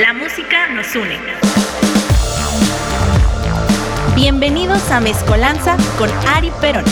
La música nos une. Bienvenidos a Mezcolanza con Ari Perón.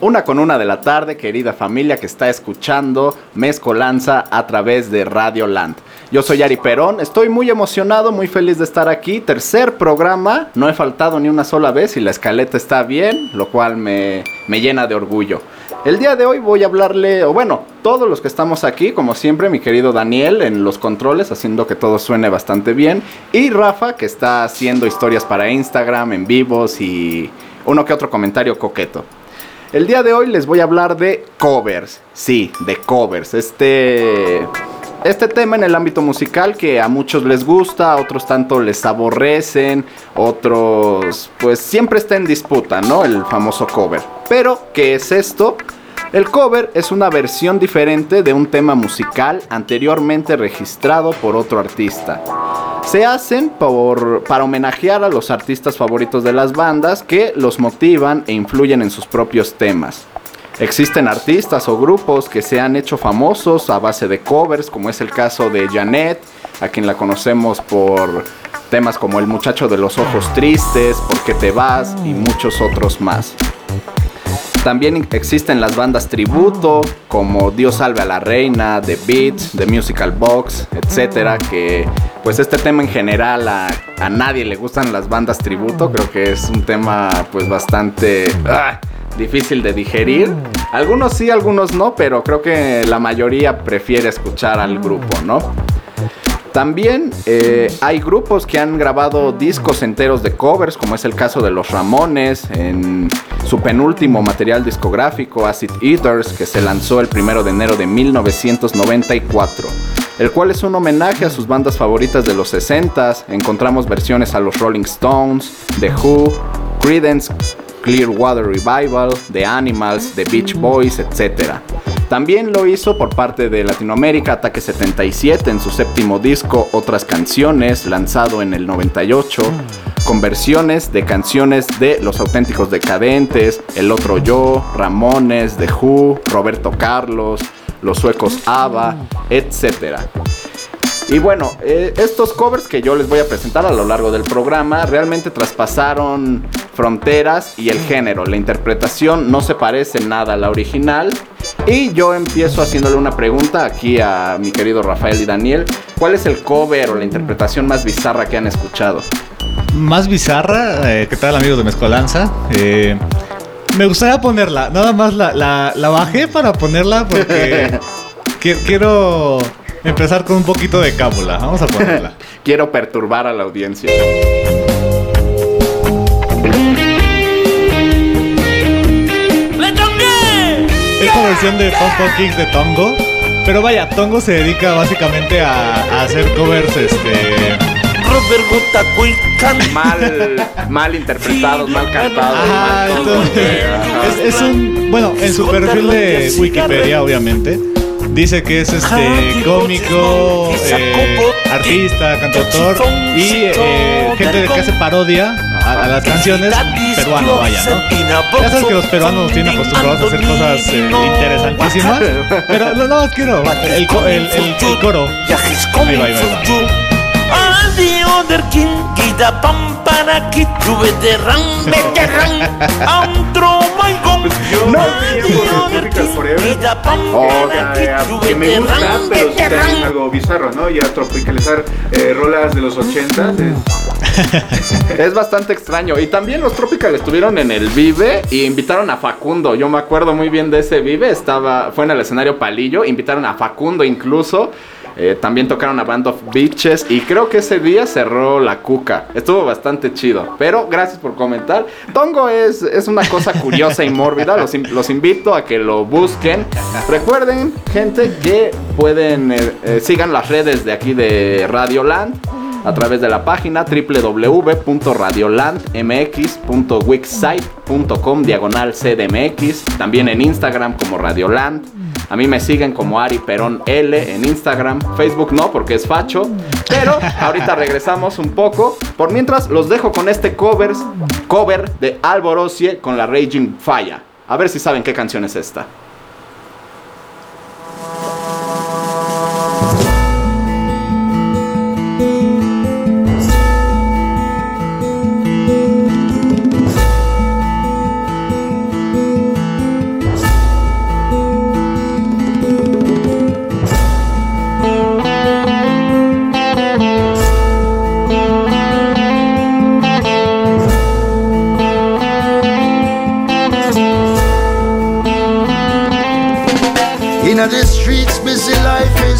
Una con una de la tarde, querida familia que está escuchando Mezcolanza a través de Radio Land. Yo soy Ari Perón, estoy muy emocionado, muy feliz de estar aquí. Tercer programa, no he faltado ni una sola vez y la escaleta está bien, lo cual me, me llena de orgullo. El día de hoy voy a hablarle, o bueno, todos los que estamos aquí, como siempre, mi querido Daniel en los controles, haciendo que todo suene bastante bien, y Rafa, que está haciendo historias para Instagram, en vivos y uno que otro comentario coqueto. El día de hoy les voy a hablar de covers, sí, de covers. Este este tema en el ámbito musical que a muchos les gusta, a otros tanto les aborrecen, otros pues siempre está en disputa, ¿no? El famoso cover. Pero, ¿qué es esto? El cover es una versión diferente de un tema musical anteriormente registrado por otro artista. Se hacen para homenajear a los artistas favoritos de las bandas que los motivan e influyen en sus propios temas. Existen artistas o grupos que se han hecho famosos a base de covers, como es el caso de Janet, a quien la conocemos por temas como El muchacho de los ojos tristes, ¿Por qué te vas? y muchos otros más. También existen las bandas tributo como Dios salve a la reina, The Beats, The Musical Box, etcétera, que pues este tema en general a, nadie le gustan las bandas tributo, creo que es un tema pues bastante ah, difícil de digerir. Algunos sí, algunos no, pero creo que la mayoría prefiere escuchar al grupo, ¿no? También eh, hay grupos que han grabado discos enteros de covers, como es el caso de Los Ramones, en su penúltimo material discográfico, Acid Eaters, que se lanzó el primero de enero de 1994, el cual es un homenaje a sus bandas favoritas de los 60s. Encontramos versiones a los Rolling Stones, The Who, Credence, Clearwater Revival, The Animals, The Beach Boys, etc. También lo hizo por parte de Latinoamérica Ataque 77 en su séptimo disco Otras Canciones, lanzado en el 98, con versiones de canciones de Los Auténticos Decadentes, El Otro Yo, Ramones, The Who, Roberto Carlos, Los Suecos ABBA, etc. Y bueno, eh, estos covers que yo les voy a presentar a lo largo del programa realmente traspasaron fronteras y el género. La interpretación no se parece nada a la original. Y yo empiezo haciéndole una pregunta aquí a mi querido Rafael y Daniel. ¿Cuál es el cover o la interpretación más bizarra que han escuchado? Más bizarra, eh, ¿qué tal amigos de Mezcolanza? Eh, me gustaría ponerla, nada más la, la, bajé para ponerla porque quiero empezar con un poquito de cábula. Vamos a ponerla. quiero perturbar a la audiencia. versión de Pop Kicks de Tongo. Pero vaya, Tongo se dedica básicamente a, hacer covers, este. mal, mal interpretados, mal cantados. es, un. Bueno, en su perfil de Wikipedia, obviamente. Dice que es este cómico, eh, artista, cantautor y eh, gente que hace parodia a, las canciones peruano, vaya, ¿no? Ya sabes que los peruanos tienen acostumbrados a hacer cosas eh, interesantísimas. Pero no, no, quiero el, el, el, el coro. Ahí va, ahí va, ahí va. Yo no Tropical Forever. Oh, que me gusta, pero sí también algo bizarro, ¿no? Ya tropicalizar eh, rolas de los 80 es... es bastante extraño. Y también los Tropical estuvieron en el Vive y invitaron a Facundo. Yo me acuerdo muy bien de ese Vive. Estaba, fue en el escenario Palillo. Invitaron a Facundo incluso. Eh, también tocaron a Band of Beaches y creo que ese día cerró la cuca. Estuvo bastante chido. Pero gracias por comentar. Tongo es, es una cosa curiosa y mórbida. Los, los, invito a que lo busquen. Recuerden, gente, que pueden eh, eh, sigan las redes de aquí de Radioland a través de la página www.radiolandmx.wixsite.com diagonal cdmx, también en Instagram como Radioland. A mí me siguen como Ari Perón L en Instagram, Facebook no porque es facho, pero ahorita regresamos un poco. Por mientras los dejo con este covers, cover de Alborosie con la Raging Fire. A ver si saben qué canción es esta.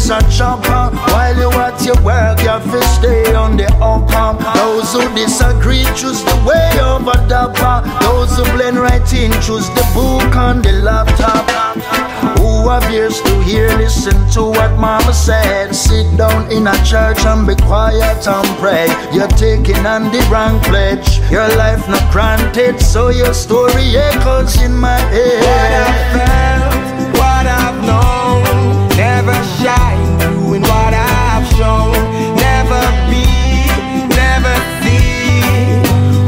A chopper. While you at your work, your to stay on the upper. Those who disagree choose the way over the bar. Those who blend right in choose the book on the laptop. Who have ears to hear, listen to what mama said. Sit down in a church and be quiet and pray. You're taking on the wrong pledge. Your life not granted, so your story echoes in my head. What I've felt, what I've known, never shine doing what I've shown. Never be, never see.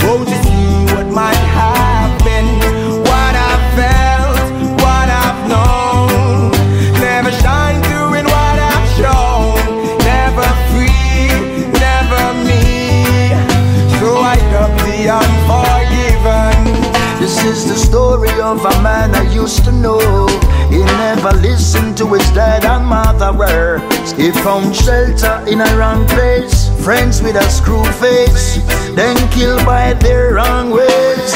Oh, to see what might have been. What I've felt, what I've known. Never shine doing what I've shown. Never free, never me. So I love the unforgiven. This is the story of a man I used to know. He never listened to his dad and mother words. He found shelter in a wrong place. Friends with a screw face, then killed by their wrong ways.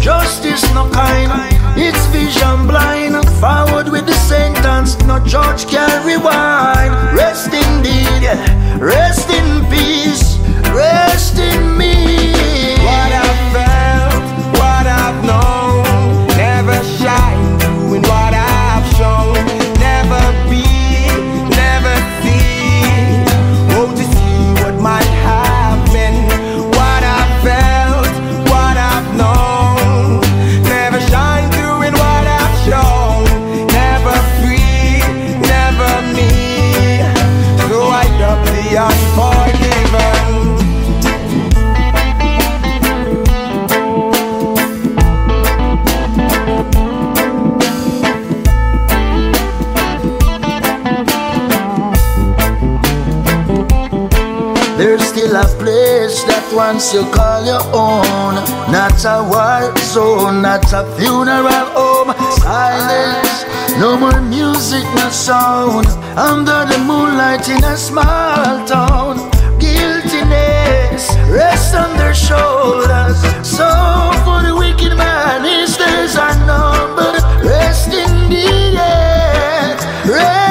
Justice no kind, it's vision blind. Forward with the sentence, no judge can rewind. Rest indeed, rest in peace, rest in me. Still a place that once you call your own. Not a war zone, not a funeral home. Silence, no more music, no sound. Under the moonlight in a small town. Guiltiness rests on their shoulders. So for the wicked man, his days are numbered. Rest in yeah. rest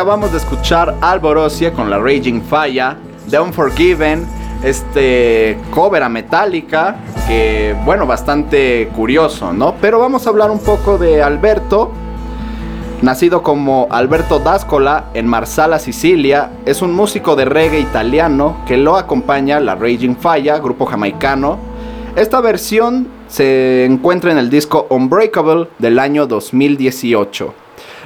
Acabamos de escuchar Alborosia con la Raging Fire, The Unforgiven, este cover a Metallica, que bueno, bastante curioso, ¿no? Pero vamos a hablar un poco de Alberto. Nacido como Alberto D'Ascola en Marsala, Sicilia, es un músico de reggae italiano que lo acompaña la Raging Fire, grupo jamaicano. Esta versión se encuentra en el disco Unbreakable del año 2018.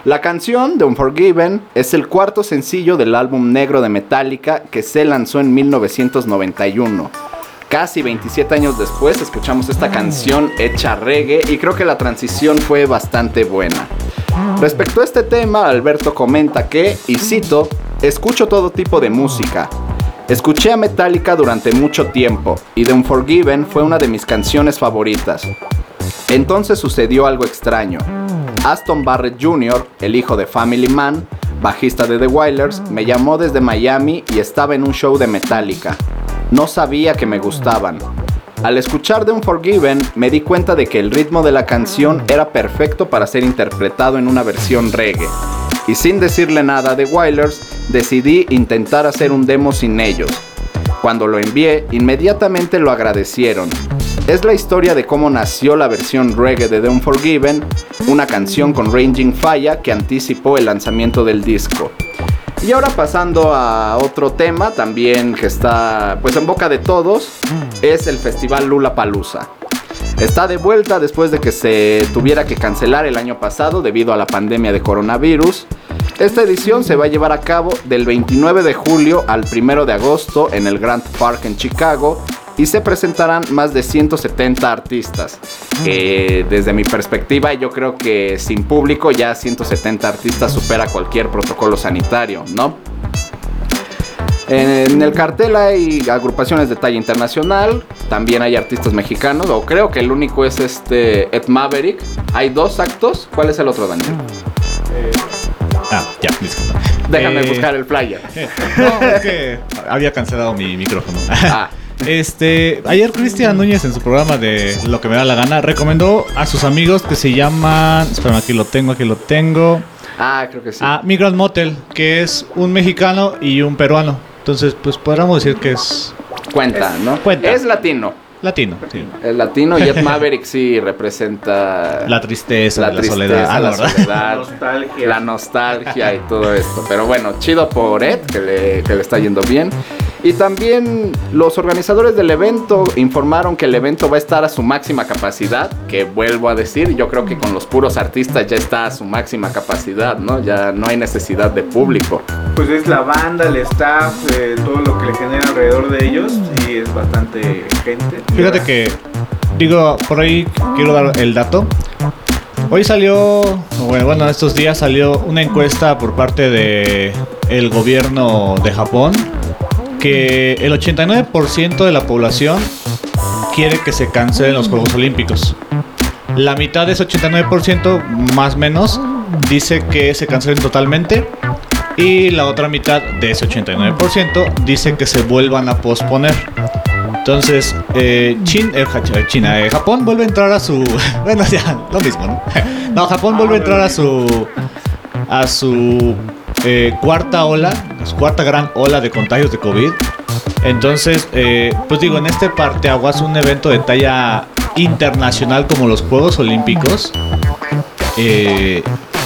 La canción de Unforgiven es el cuarto sencillo del álbum negro de Metallica que se lanzó en 1991. Casi 27 años después escuchamos esta canción hecha reggae y creo que la transición fue bastante buena. Respecto a este tema, Alberto comenta que, y cito, escucho todo tipo de música. Escuché a Metallica durante mucho tiempo y The Unforgiven fue una de mis canciones favoritas. Entonces sucedió algo extraño. Aston Barrett Jr., el hijo de Family Man, bajista de The Wailers, me llamó desde Miami y estaba en un show de Metallica. No sabía que me gustaban. Al escuchar The Unforgiven me di cuenta de que el ritmo de la canción era perfecto para ser interpretado en una versión reggae. Y sin decirle nada a The Wailers, decidí intentar hacer un demo sin ellos. Cuando lo envié, inmediatamente lo agradecieron. Es la historia de cómo nació la versión reggae de The Unforgiven, una canción con Ranging Fire que anticipó el lanzamiento del disco. Y ahora pasando a otro tema también que está pues en boca de todos, es el festival Lula Palusa. Está de vuelta después de que se tuviera que cancelar el año pasado debido a la pandemia de coronavirus. Esta edición se va a llevar a cabo del 29 de julio al 1 de agosto en el Grand Park en Chicago y se presentarán más de 170 artistas. Que desde mi perspectiva yo creo que sin público ya 170 artistas supera cualquier protocolo sanitario, ¿no? En el cartel hay agrupaciones de talla internacional, también hay artistas mexicanos, o creo que el único es este Ed Maverick. Hay dos actos, ¿cuál es el otro, Daniel? Ah, ya, disculpa. Déjame Eh, buscar el flyer. No, es que había cancelado mi micrófono. Ah, Este, ayer Cristian Núñez en su programa de Lo que me da la gana recomendó a sus amigos que se llaman, espérame, aquí lo tengo, aquí lo tengo, ah, creo que sí. a Migrant Motel, que es un mexicano y un peruano. Entonces, pues podríamos decir que es Cuenta, ¿no? Cuenta. Es latino. latino. sí. Es latino y Ed Maverick sí representa La tristeza, la la, tristeza, soledad. Ah, la Nostalgia. la nostalgia y todo esto. Pero bueno, chido por Ed, que le, que le está yendo bien. Y también los organizadores del evento informaron que el evento va a estar a su máxima capacidad, que vuelvo a decir, yo creo que con los puros artistas ya está a su máxima capacidad, ¿no? Ya no hay necesidad de público. Pues es la banda, el staff, eh, todo lo que le genera alrededor de ellos y es bastante gente. Fíjate que, digo, por ahí quiero dar el dato. Hoy salió, bueno, estos días salió una encuesta por parte de el gobierno de Japón que el 89% de la población quiere que se cancelen los Juegos Olímpicos. La mitad de ese 89%, más o menos, dice que se cancelen totalmente. Y la otra mitad de ese 89% dice que se vuelvan a posponer. Entonces, eh, Chin- eh, Ja- China, eh, Japón vuelve a entrar a su. Bueno, ya, lo mismo, ¿no? No, Japón vuelve a entrar a su. A su eh, cuarta ola, cuarta gran ola de contagios de COVID. Entonces, eh, pues digo, en este parteaguas, un evento de talla internacional como los Juegos Olímpicos, eh,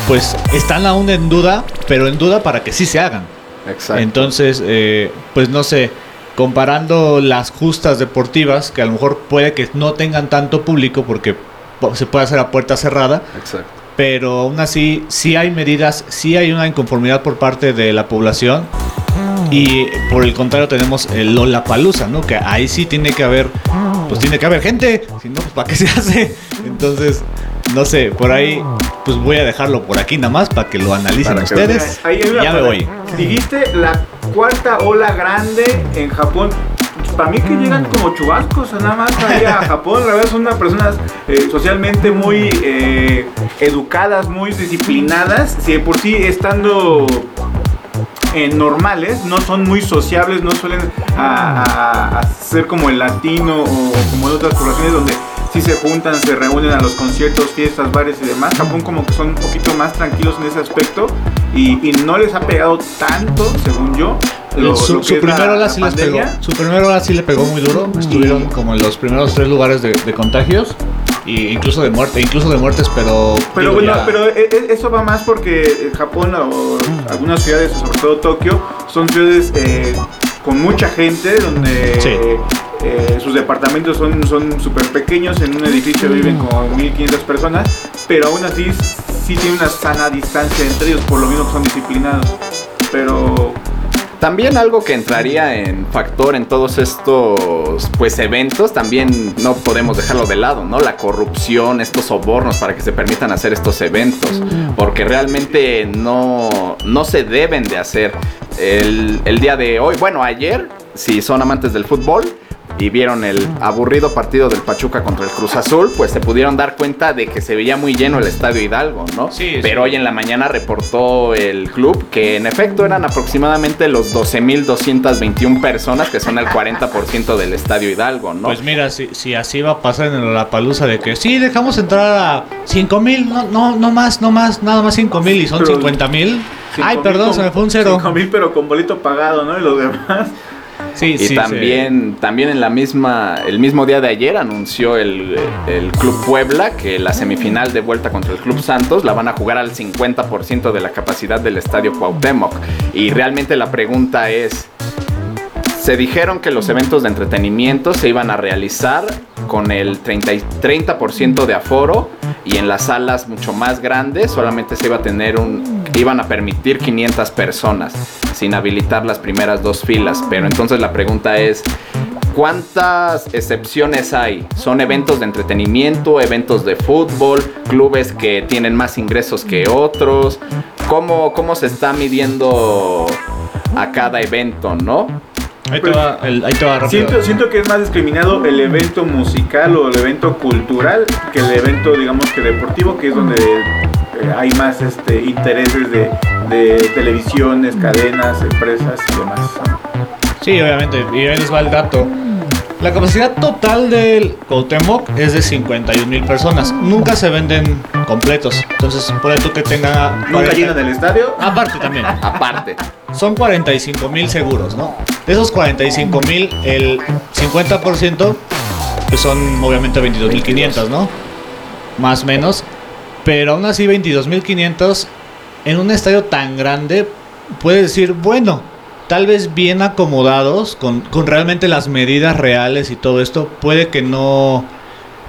pues están aún en duda, pero en duda para que sí se hagan. Exacto. Entonces, eh, pues no sé, comparando las justas deportivas, que a lo mejor puede que no tengan tanto público porque po- se puede hacer a puerta cerrada, Exacto. Pero aún así sí hay medidas, sí hay una inconformidad por parte de la población y por el contrario tenemos el Lollapalooza, ¿no? Que ahí sí tiene que haber, pues tiene que haber gente, si no, pues ¿para qué se hace? Entonces, no sé, por ahí, pues voy a dejarlo por aquí nada más para que lo analicen Para ustedes. Ahí ya me voy. Dijiste la cuarta ola grande en Japón. Para mí que llegan como chubascos nada más ahí a Japón. La verdad son unas personas eh, socialmente muy eh, educadas, muy disciplinadas. Si de por sí estando eh, normales, no son muy sociables, no suelen a, a- a ser como el latino o como en otras poblaciones donde sí se juntan, se reúnen a los conciertos, fiestas, bares y demás. Japón como que son un poquito más tranquilos en ese aspecto y, y no les ha pegado tanto, según yo. Lo- su lo su es la- la sí les pegó. Su primera ola sí le pegó muy duro. Estuvieron como en los primeros tres lugares de, de contagios. Y incluso de muerte, incluso de muertes, pero. Pero bueno, ya- pero e- e- eso va más porque eh, Japón o algunas ciudades, sobre todo Tokio, son ciudades eh, con mucha gente donde Sí. eh, sus departamentos son son súper pequeños, en un edificio viven como 1500 personas, pero aún así sí tiene una sana distancia entre ellos, por lo mismo que son disciplinados. Pero También algo que entraría en factor en todos estos pues eventos, también no podemos dejarlo de lado, ¿no? La corrupción, estos sobornos para que se permitan hacer estos eventos, porque realmente no, no se deben de hacer. El, el día de hoy, bueno, ayer, si son amantes del fútbol, y vieron el aburrido partido del Pachuca contra el Cruz Azul, pues se pudieron dar cuenta de que se veía muy lleno el Estadio Hidalgo, ¿no? Sí, Pero sí. hoy en la mañana reportó el club que en efecto eran aproximadamente los 12.221 personas, que son el 40% del Estadio Hidalgo, ¿no? Pues mira, si, si así va a pasar en la palusa de que sí, dejamos entrar a 5 mil, no, no, no más, no más, nada más 5 mil y son Pero- 50 mil. Ay, 5,000 perdón, con- se me fue un cero. 5,000, pero con bolito pagado, ¿no? Y los demás. Sí, y sí, también, también en la misma, el mismo día de ayer anunció el, el Club Puebla que la semifinal de vuelta contra el Club Santos la van a jugar al 50% de la capacidad del Estadio Cuauhtémoc. Y realmente la pregunta es, se dijeron que los eventos de entretenimiento se iban a realizar con el 30, y- 30% de aforo y en las salas mucho más grandes solamente se iba a tener un iban a permitir 500 personas sin habilitar las primeras dos filas, pero entonces la pregunta es ¿Cuántas excepciones hay? ¿Son eventos de entretenimiento, eventos de fútbol, clubes que tienen más ingresos que otros? ¿Cómo, cómo se está midiendo a cada evento, no? Ahí te va, el- ahí te va rápido. Siento, siento que es más discriminado el evento musical o el evento cultural que el evento, digamos que deportivo, que es donde eh, hay más este, intereses de, de televisiones, cadenas, empresas y demás. Sí, obviamente. Y ahí les va el dato. La capacidad total del Cuauhtémoc es de 51 mil personas. Nunca se venden completos. Entonces, por tú que tenga... Nunca 40 llenan el estadio. Aparte también. Aparte. Son 45 mil seguros, ¿no? De esos 45 mil, el 50% pues son obviamente 22 mil 500, ¿no? Más o menos. Pero aún así 22 mil 500 en un estadio tan grande, puedes decir, bueno, tal vez bien acomodados, con, con realmente las medidas reales y todo esto, puede que no...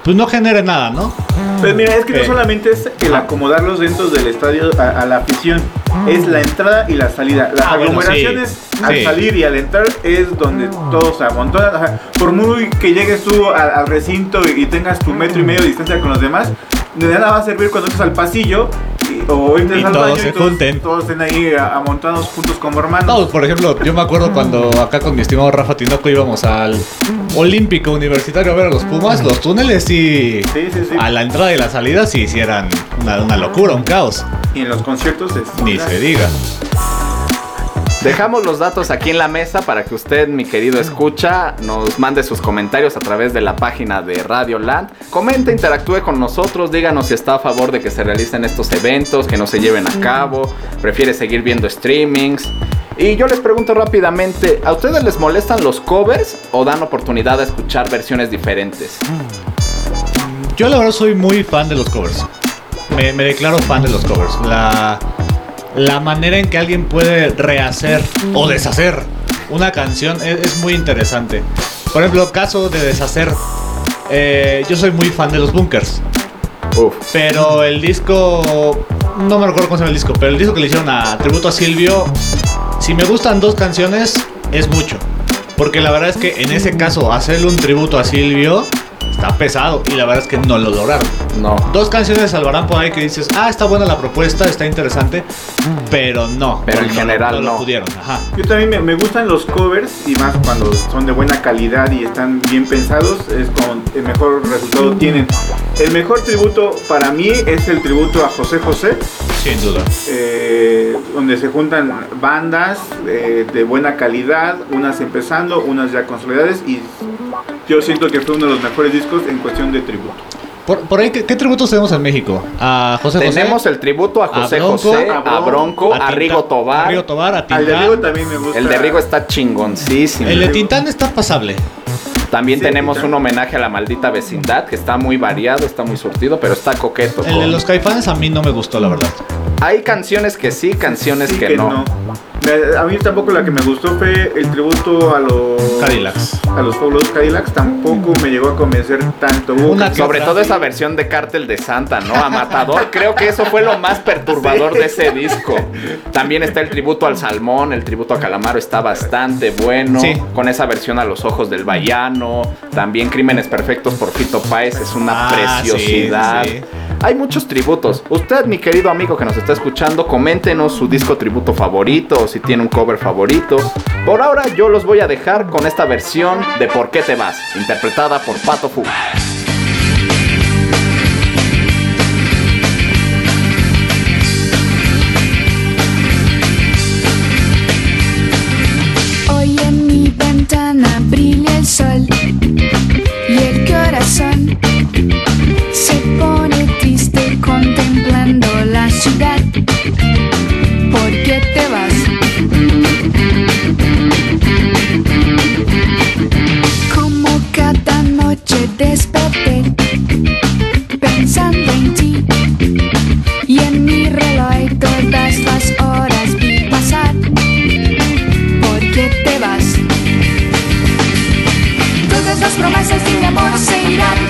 Pues no genere nada, ¿no? Pues mira, es que no solamente es el acomodarlos dentro del estadio a, a la afición, es la entrada y la salida. Las Ah, bueno, aglomeraciones sí, al sí. salir y al entrar es donde todos se amontonan. O sea, por muy que llegues tú al, al recinto y, tengas tu metro y medio de distancia con los demás, de nada va a servir cuando entres al pasillo o Y al todos baño se y todos, junten. todos estén ahí a- amontonados juntos como hermanos. No, por ejemplo, yo me acuerdo cuando acá con mi estimado Rafa Tinoco íbamos al Olímpico Universitario a ver a los Pumas, los túneles y Sí, sí, sí. a la entrada y la salida sí hicieran una, una locura, un caos. Y en los conciertos es Ni se diga. Dejamos los datos aquí en la mesa para que usted, mi querido escucha, nos mande sus comentarios a través de la página de Radio Land. Comente, interactúe con nosotros, díganos si está a favor de que se realicen estos eventos, que no se lleven a cabo, prefiere seguir viendo streamings. Y yo les pregunto rápidamente, ¿a ustedes les molestan los covers o dan oportunidad de escuchar versiones diferentes? Yo la verdad soy muy fan de los covers. Me, me declaro fan de los covers. La, la manera en que alguien puede rehacer o deshacer una canción es, es muy interesante. Por ejemplo, caso de deshacer, eh, yo soy muy fan de los bunkers. Uf. Pero el disco. No me recuerdo cómo se llama el disco, pero el disco que le hicieron a tributo a Silvio. Si me gustan dos canciones, es mucho. Porque la verdad es que en ese caso, hacerle un tributo a Silvio está pesado. Y la verdad es que no lo lograron. No. Dos canciones salvarán por ahí que dices, ah, está buena la propuesta, está interesante. Pero no. Pero en no lo- general lo no. pudieron. Ajá. Yo también me, me gustan los covers y más cuando son de buena calidad y están bien pensados, es con el mejor resultado tienen. El mejor tributo para mí es el tributo a José José, Sin duda. eh, donde se juntan bandas eh, de buena calidad, unas empezando, unas ya consolidadas y yo siento que fue uno de los mejores discos en cuestión de tributo. Por, por ahí, ¿qué, qué tributos tenemos en México? A José José. Tenemos el tributo a José Bronco, José, a a Bronco, a, Tinta- Rigo Tobar. A Rigo Tobar, a Al de Tintán. Rigo también me gusta. El de Rigo está chingoncísimo. El de Tintán está pasable. También Sí, tenemos un homenaje a la maldita vecindad, que está muy variado, está muy surtido, pero está coqueto. El de los caifanes a mí no me gustó, la verdad. Hay canciones que sí, canciones Sí que, no. A mí tampoco la que me gustó fue el tributo a los Cadillacs. A los Fabulosos Cadillacs tampoco me llegó a convencer tanto. Una Sobre todo esa versión de Cártel de Santa, ¿no? A Matador. Creo que eso fue lo más perturbador de ese disco. También está el tributo al Salmón, el tributo a Calamaro está bastante bueno. Sí. Con esa versión a los ojos del Bayano. También Crímenes Perfectos por Fito Páez es una Ah, preciosidad. sí, sí. Hay muchos tributos. Usted, mi querido amigo que nos está escuchando, coméntenos su disco tributo favorito o si tiene un cover favorito. Por ahora yo los voy a dejar con esta versión de ¿Por qué te vas? Interpretada por Pato Fu. Hoy en mi ventana brilla el sol se irán.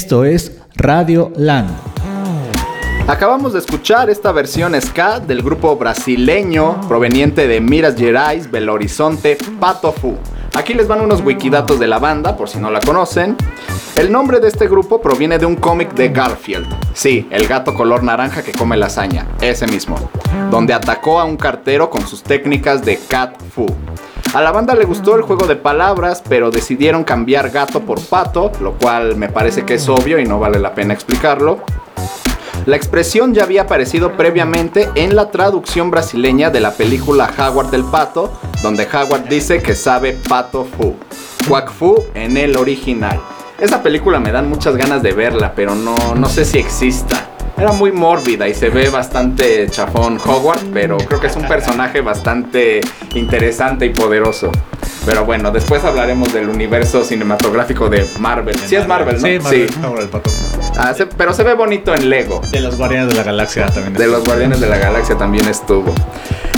Esto es Radio Land. Acabamos de escuchar esta versión ska del grupo brasileño proveniente de Minas Gerais, Belo Horizonte, Pato Fu. Aquí les van unos wikidatos de la banda, por si no la conocen. El nombre de este grupo proviene de un cómic de Garfield. Sí, el gato color naranja que come lasaña, ese mismo. Donde atacó a un cartero con sus técnicas de Cat Fu. A la banda le gustó el juego de palabras, pero decidieron cambiar gato por pato, lo cual me parece que es obvio y no vale la pena explicarlo. La expresión ya había aparecido previamente en la traducción brasileña de la película Howard del Pato, donde Howard dice que sabe pato fu, quack fu en el original. Esa película me dan muchas ganas de verla, pero no, no sé si exista. Era muy mórbida y se ve bastante chafón Howard, pero creo que es un personaje bastante interesante y poderoso. Pero bueno, después hablaremos del universo cinematográfico de Marvel. Sí es Marvel, ¿no? Sí, Marvel. Pato. Ah, se- pero se ve bonito en Lego. De los Guardianes de la Galaxia también. De los Guardianes de la Galaxia también estuvo.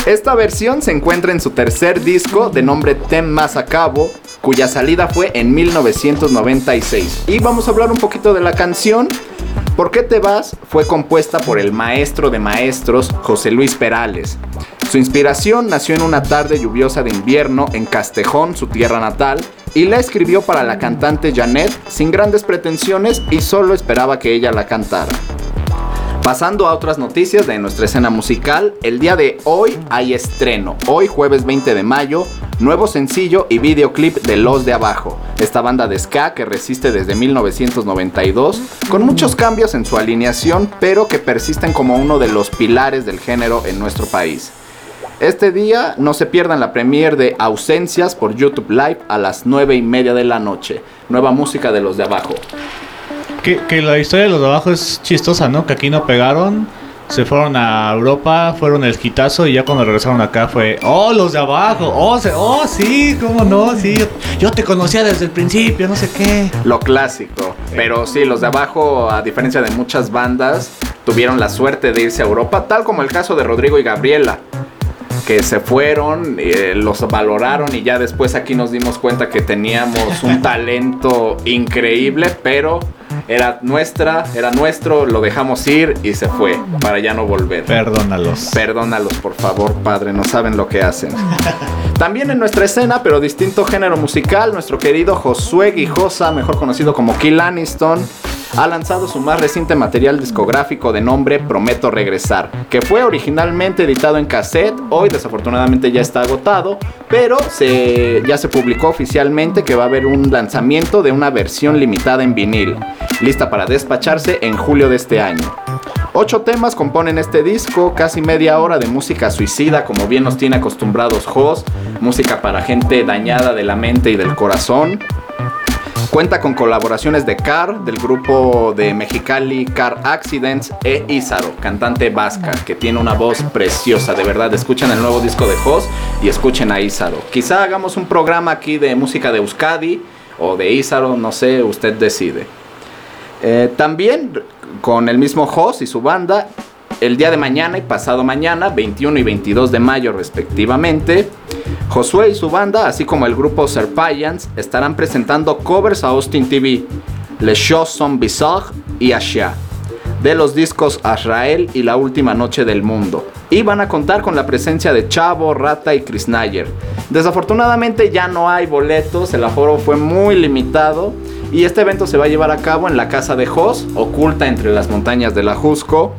Esta versión se encuentra en su tercer disco de nombre Tem Más a Cabo, cuya salida fue en 1996. Y vamos a hablar un poquito de la canción. ¿Por qué te vas? Fue compuesta por el maestro de maestros José Luis Perales. Su inspiración nació en una tarde lluviosa de invierno en Castejón, su tierra natal, y la escribió para la cantante Janet sin grandes pretensiones y solo esperaba que ella la cantara. Pasando a otras noticias de nuestra escena musical, el día de hoy hay estreno. Hoy, jueves 20 de mayo, nuevo sencillo y videoclip de Los de Abajo, esta banda de ska que resiste desde 1992, con muchos cambios en su alineación, pero que persisten como uno de los pilares del género en nuestro país. Este día no se pierdan la premiere de Ausencias por YouTube Live a las 9 y media de la noche. Nueva música de Los de Abajo. Que, que la historia de los de abajo es chistosa, ¿no? Que aquí no pegaron, se fueron a Europa, fueron el hitazo y ya cuando regresaron acá fue, oh, los de abajo, oh, se- oh sí, cómo no, sí, yo, yo te conocía desde el principio, no sé qué. lo clásico. Pero sí, los de abajo, a diferencia de muchas bandas, tuvieron la suerte de irse a Europa, tal como el caso de Rodrigo y Gabriela, que se fueron, eh, los valoraron y ya después aquí nos dimos cuenta que teníamos un talento increíble, pero era nuestra, era nuestro, lo dejamos ir y se fue para ya no volver. Perdónalos. Perdónalos, por favor, padre, no saben lo que hacen. También en nuestra escena, pero distinto género musical, nuestro querido Josué Guijosa, mejor conocido como Kill Aniston, ha lanzado su más reciente material discográfico de nombre Prometo Regresar, que fue originalmente editado en cassette, hoy desafortunadamente ya está agotado, pero se, ya se publicó oficialmente que va a haber un lanzamiento de una versión limitada en vinil, lista para despacharse en julio de este año. Ocho temas componen este disco, casi media hora de música suicida, como bien nos tiene acostumbrados Jos, música para gente dañada de la mente y del corazón. Cuenta con colaboraciones de Car, del grupo de Mexicali Car Accidents, e Ízaro, cantante vasca, que tiene una voz preciosa, de verdad. Escuchen el nuevo disco de Jos y escuchen a Ízaro. Quizá hagamos un programa aquí de música de Euskadi o de Ízaro, no sé, usted decide. Eh, también con el mismo Jos y su banda, el día de mañana y pasado mañana, 21 y 22 de mayo respectivamente, Josué y su banda, así como el grupo Serpayans, estarán presentando covers a Austin TV, Les Shows Son Bizarre y Asha, de los discos Azrael y La Última Noche del Mundo. Y van a contar con la presencia de Chavo, Rata y Chris Nayer. Desafortunadamente ya no hay boletos, el aforo fue muy limitado y este evento se va a llevar a cabo en la casa de Jos, oculta entre las montañas de la Jusco.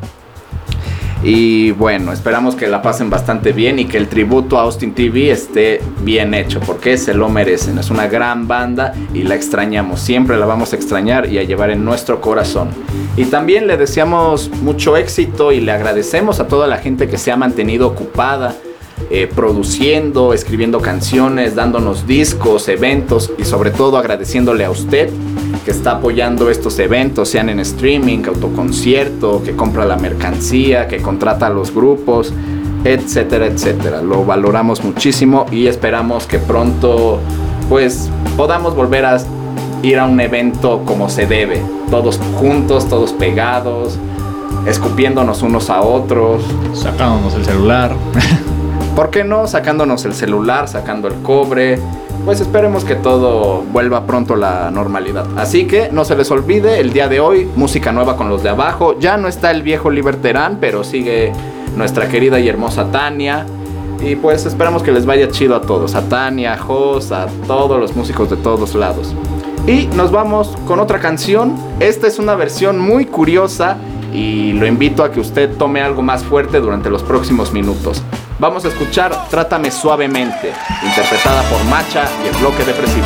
Y bueno, esperamos que la pasen bastante bien y que el tributo a Austin TV esté bien hecho, porque se lo merecen. Es una gran banda y la extrañamos. Siempre la vamos a extrañar y a llevar en nuestro corazón. Y también le deseamos mucho éxito y le agradecemos a toda la gente que se ha mantenido ocupada. eh, produciendo, escribiendo canciones, dándonos discos, eventos y sobre todo agradeciéndole a usted que está apoyando estos eventos, sean en streaming, autoconcierto, que compra la mercancía, que contrata a los grupos, etcétera, etcétera. Lo valoramos muchísimo y esperamos que pronto pues podamos volver a ir a un evento como se debe, todos juntos, todos pegados, escupiéndonos unos a otros. Sacándonos el celular. ¿Por qué no? Sacándonos el celular, sacando el cobre. Pues esperemos que todo vuelva pronto a la normalidad. Así que no se les olvide, el día de hoy, música nueva con los de abajo. Ya no está el viejo Liberterán, pero sigue nuestra querida y hermosa Tania. Y pues esperamos que les vaya chido a todos. A Tania, a Jos, a todos los músicos de todos lados. Y nos vamos con otra canción. Esta es una versión muy curiosa y lo invito a que usted tome algo más fuerte durante los próximos minutos. Vamos a escuchar Trátame Suavemente, interpretada por Macha y el bloque depresivo.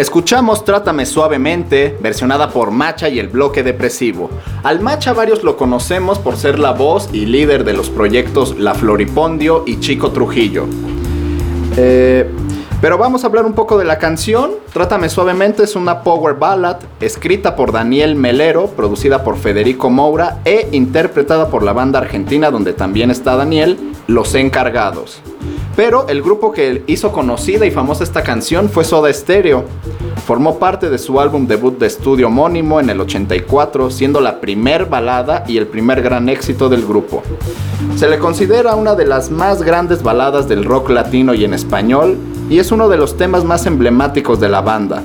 Escuchamos Trátame Suavemente, versionada por Macha y el bloque depresivo. Al Macha varios lo conocemos por ser la voz y líder de los proyectos La Floripondio y Chico Trujillo. Eh, pero vamos a hablar un poco de la canción. Trátame Suavemente es una power ballad escrita por Daniel Melero, producida por Federico Moura e interpretada por la banda argentina donde también está Daniel, Los Encargados. Pero el grupo que hizo conocida y famosa esta canción fue Soda Stereo. Formó parte de su álbum debut de estudio homónimo en el 84, siendo la primer balada y el primer gran éxito del grupo. Se le considera una de las más grandes baladas del rock latino y en español, y es uno de los temas más emblemáticos de la banda.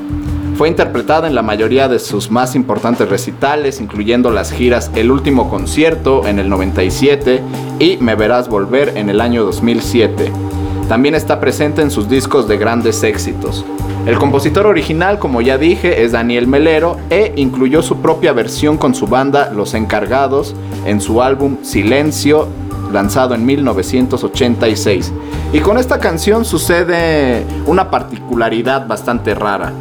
Fue interpretada en la mayoría de sus más importantes recitales, incluyendo las giras El Último Concierto en el 97 y Me Verás Volver en el año 2007. También está presente en sus discos de grandes éxitos. El compositor original, como ya dije, es Daniel Melero e incluyó su propia versión con su banda Los Encargados en su álbum Silencio, lanzado en 1986. Y con esta canción sucede una particularidad bastante rara.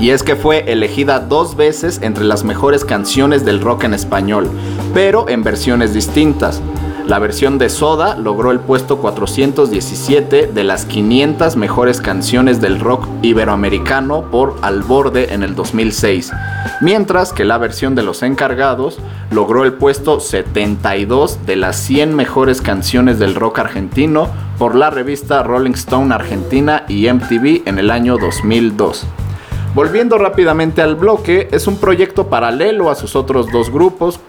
Y es que fue elegida dos veces entre las mejores canciones del rock en español, pero en versiones distintas. La versión de Soda logró el puesto 417 de las 500 mejores canciones del rock iberoamericano por Al Borde en el 2006, mientras que la versión de Los Encargados logró el puesto 72 de las 100 mejores canciones del rock argentino por la revista Rolling Stone Argentina y MTV en el año 2002. Volviendo rápidamente al bloque, es un proyecto paralelo a sus otros dos grupos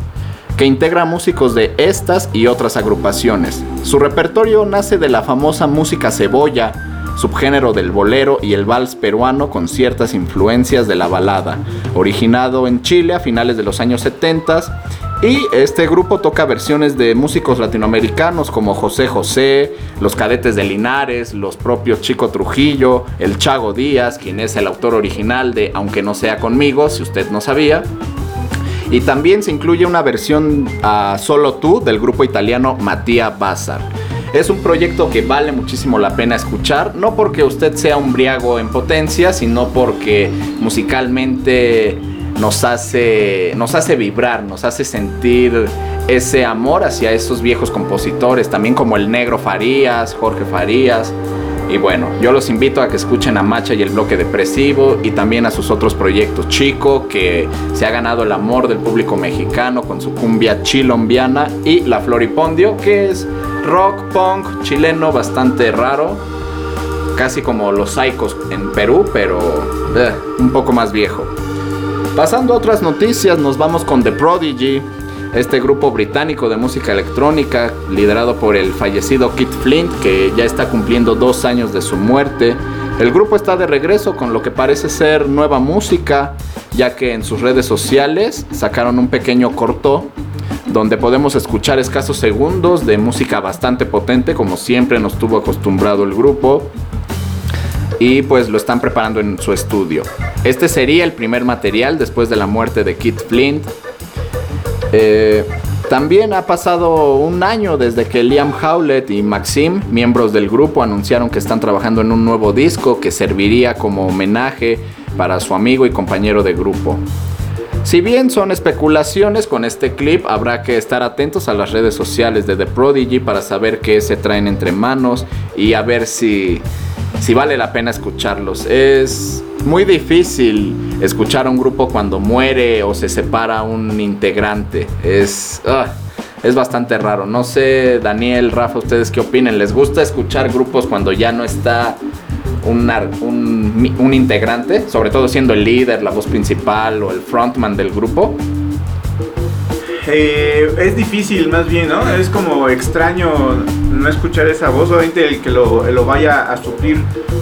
que integra músicos de estas y otras agrupaciones. Su repertorio nace de la famosa música cebolla, subgénero del bolero y el vals peruano con ciertas influencias de la balada, originado en Chile a finales de los años 70 y este grupo toca versiones de músicos latinoamericanos como José José, los cadetes de Linares, los propios Chico Trujillo, el Chago Díaz, quien es el autor original de Aunque no sea conmigo, si usted no sabía. Y también se incluye una versión a Solo tú del grupo italiano Mattia Bazar. Es un proyecto que vale muchísimo la pena escuchar, no porque usted sea un briago en potencia, sino porque musicalmente nos hace, nos hace vibrar, nos hace sentir ese amor hacia esos viejos compositores, también como el negro Farías, Jorge Farías. Y bueno, yo los invito a que escuchen a Macha y el bloque depresivo y también a sus otros proyectos. Chico, que se ha ganado el amor del público mexicano con su cumbia chilombiana, y La Floripondio, que es rock punk chileno bastante raro, casi como los Psychos en Perú, pero eh, un poco más viejo. Pasando a otras noticias, nos vamos con The Prodigy, este grupo británico de música electrónica liderado por el fallecido Kit Flint, que ya está cumpliendo dos años de su muerte. El grupo está de regreso con lo que parece ser nueva música, ya que en sus redes sociales sacaron un pequeño corto donde podemos escuchar escasos segundos de música bastante potente, como siempre nos tuvo acostumbrado el grupo y pues lo están preparando en su estudio. Este sería el primer material después de la muerte de Kit Flint. Eh, también ha pasado un año desde que Liam Howlett y Maxim, miembros del grupo, anunciaron que están trabajando en un nuevo disco que serviría como homenaje para su amigo y compañero de grupo. Si bien son especulaciones con este clip, habrá que estar atentos a las redes sociales de The Prodigy para saber qué se traen entre manos y a ver si, si vale la pena escucharlos. Es muy difícil escuchar a un grupo cuando muere o se separa un integrante. Es, ah, es bastante raro. No sé, Daniel, Rafa, ustedes qué opinen. ¿Les gusta escuchar grupos cuando ya no está un, un integrante? Sobre todo siendo el líder, la voz principal o el frontman del grupo. Eh, es difícil más bien, ¿no? Es como extraño no escuchar esa voz. Obviamente el que lo, lo vaya a suplir,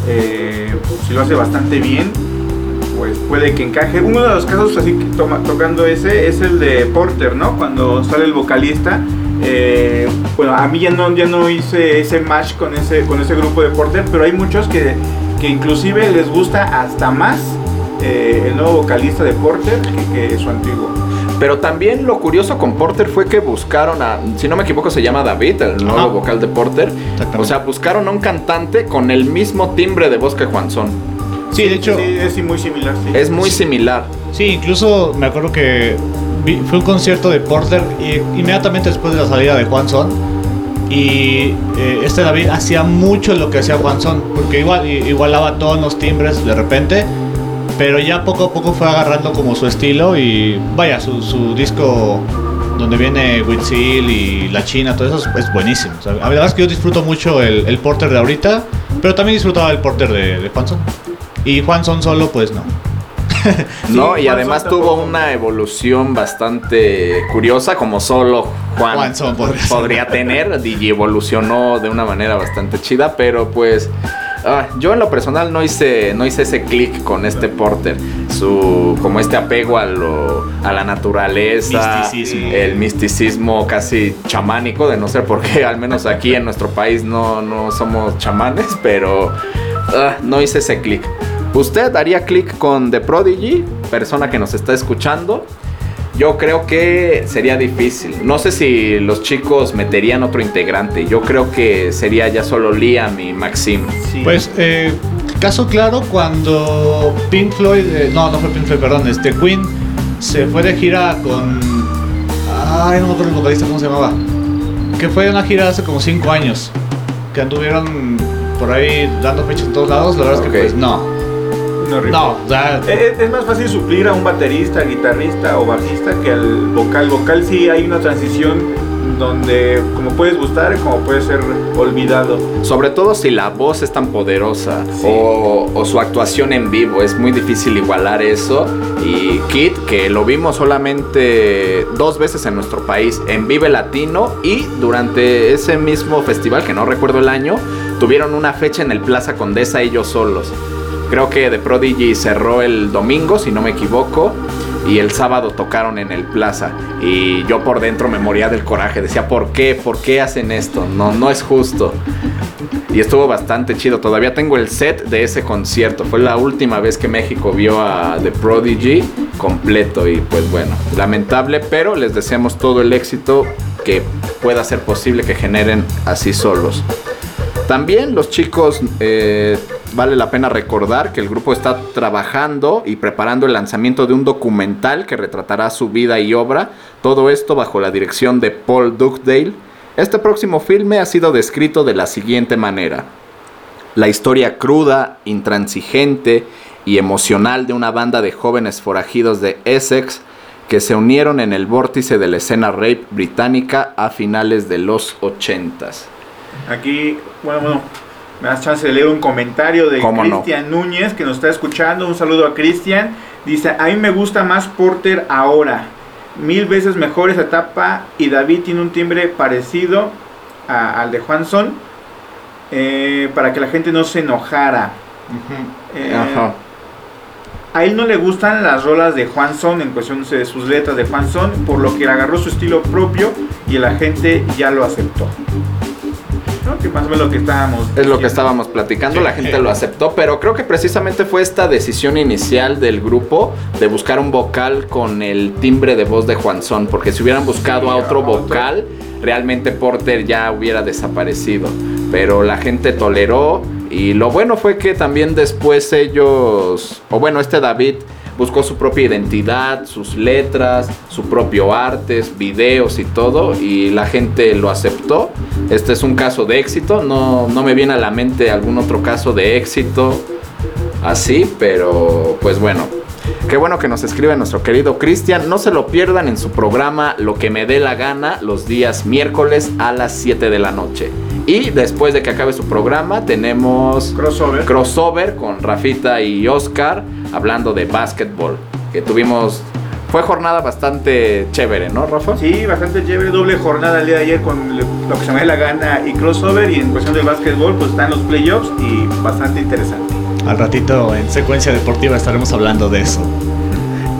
eh, si lo hace bastante bien, pues puede que encaje. Uno de los casos así que toma- tocando ese es el de Porter, ¿no? Cuando sale el vocalista. eh, bueno, a mí ya no, ya no hice ese match con ese, con ese grupo de Porter, pero hay muchos que, que inclusive les gusta hasta más eh, el nuevo vocalista de Porter que, que su antiguo. Pero también lo curioso con Porter fue que buscaron a, si no me equivoco se llama David, el nuevo Ajá. vocal de Porter. O sea, buscaron a un cantante con el mismo timbre de voz que Juanzón. Sí, de hecho, Sí, es muy similar, sí. Es muy similar. sí, incluso me acuerdo que vi- fue un concierto de Porter y inmediatamente después de la salida de Juan Son. Y eh, este David hacía mucho lo que hacía Juan Son, porque igual, igualaba tonos, timbres de repente, pero ya poco a poco fue agarrando como su estilo y vaya, su, su disco donde viene Witzil y La China, todo eso es, es buenísimo. O sea, la verdad es que yo disfruto mucho el, el Porter de ahorita, pero también disfrutaba el Porter de, de Juan Son. Y Juan Son solo, pues no. ¿no? y Juan además Son tuvo una evolución bastante curiosa, como solo Juan, Juan Son podría podría tener. Y evolucionó de una manera bastante chida, pero pues. Ah, yo en lo personal no hice, no hice ese clic con este Porter. Su, como este apego a, lo, a la naturaleza, Misticismo. el misticismo casi chamánico, de no ser por qué, al menos aquí en nuestro país no, no somos chamanes, pero ah, no hice ese clic. ¿Usted haría clic con The Prodigy, persona que nos está escuchando? Yo creo que sería difícil. No sé si los chicos meterían otro integrante. Yo creo que sería ya solo Liam y Maxim. Sí. Pues, eh, caso claro, cuando Pink Floyd, eh, no, no fue Pink Floyd, perdón, este Queen se fue de gira con. Ay, no me acuerdo el vocalista, ¿cómo se llamaba? Que fue una gira hace como 5 años. Que anduvieron por ahí dando fechas en todos lados. La verdad es que, pues, no. No, rico. No, o sea, Eh, Es, es más fácil suplir a un baterista, guitarrista o bajista que al vocal. Vocal sí hay una transición donde como puedes gustar como puede ser olvidado. Sobre todo si la voz es tan poderosa Sí. o, o su actuación en vivo. Es muy difícil igualar eso. Y Kid, que lo vimos solamente dos veces en nuestro país, en Vive Latino y durante ese mismo festival, que no recuerdo el año, tuvieron una fecha en el Plaza Condesa ellos solos. Creo que The Prodigy cerró el domingo, si no me equivoco. Y el sábado tocaron en el plaza. Y yo por dentro me moría del coraje. Decía, ¿por qué? ¿Por qué hacen esto? No, no es justo. Y estuvo bastante chido. Todavía tengo el set de ese concierto. Fue la última vez que México vio a The Prodigy completo. Y pues bueno, lamentable, pero les deseamos todo el éxito que pueda ser posible que generen así solos. También los chicos, eh, vale la pena recordar que el grupo está trabajando y preparando el lanzamiento de un documental que retratará su vida y obra, todo esto bajo la dirección de Paul Dugdale. Este próximo filme ha sido descrito de la siguiente manera. La historia cruda, intransigente y emocional de una banda de jóvenes forajidos de Essex que se unieron en el vórtice de la escena rape británica a finales de los 80s. Aquí, bueno, bueno, me das chance de leer un comentario de. Cristian Núñez que nos está escuchando. Un saludo a Cristian. Dice, a mí me gusta más Porter ahora. Mil veces mejor esa etapa y David tiene un timbre parecido a- al de Juanson eh, para que la gente no se enojara. Eh, Ajá. A él no le gustan las rolas de Juanson en cuestión de sus letras de Juanson, por lo que agarró su estilo propio y la gente ya lo aceptó. ¿No? Que más o menos lo que estábamos. Es lo que estábamos platicando, la gente lo aceptó, pero creo que precisamente fue esta decisión inicial del grupo de buscar un vocal con el timbre de voz de Juanzón, porque si hubieran buscado Sí, a otro a otro. vocal, realmente Porter ya hubiera desaparecido. Pero la gente toleró y lo bueno fue que también después ellos, o bueno, este David buscó su propia identidad, sus letras, su propio arte, videos y todo, y la gente lo aceptó. Este es un caso de éxito, no, no me viene a la mente algún otro caso de éxito así, pero pues bueno. Qué bueno que nos escribe nuestro querido Cristian. No se lo pierdan en su programa Lo que me dé la gana los días miércoles a las 7 de la noche. Y después de que acabe su programa tenemos Crossover. crossover con Rafita y Oscar hablando de básquetbol. Que tuvimos... Fue jornada bastante chévere, ¿no, Rafa? Sí, bastante chévere, doble jornada el día de ayer con lo que se me dé la gana y crossover y en cuestión del básquetbol pues están los playoffs y bastante interesante. Al ratito en secuencia deportiva estaremos hablando de eso.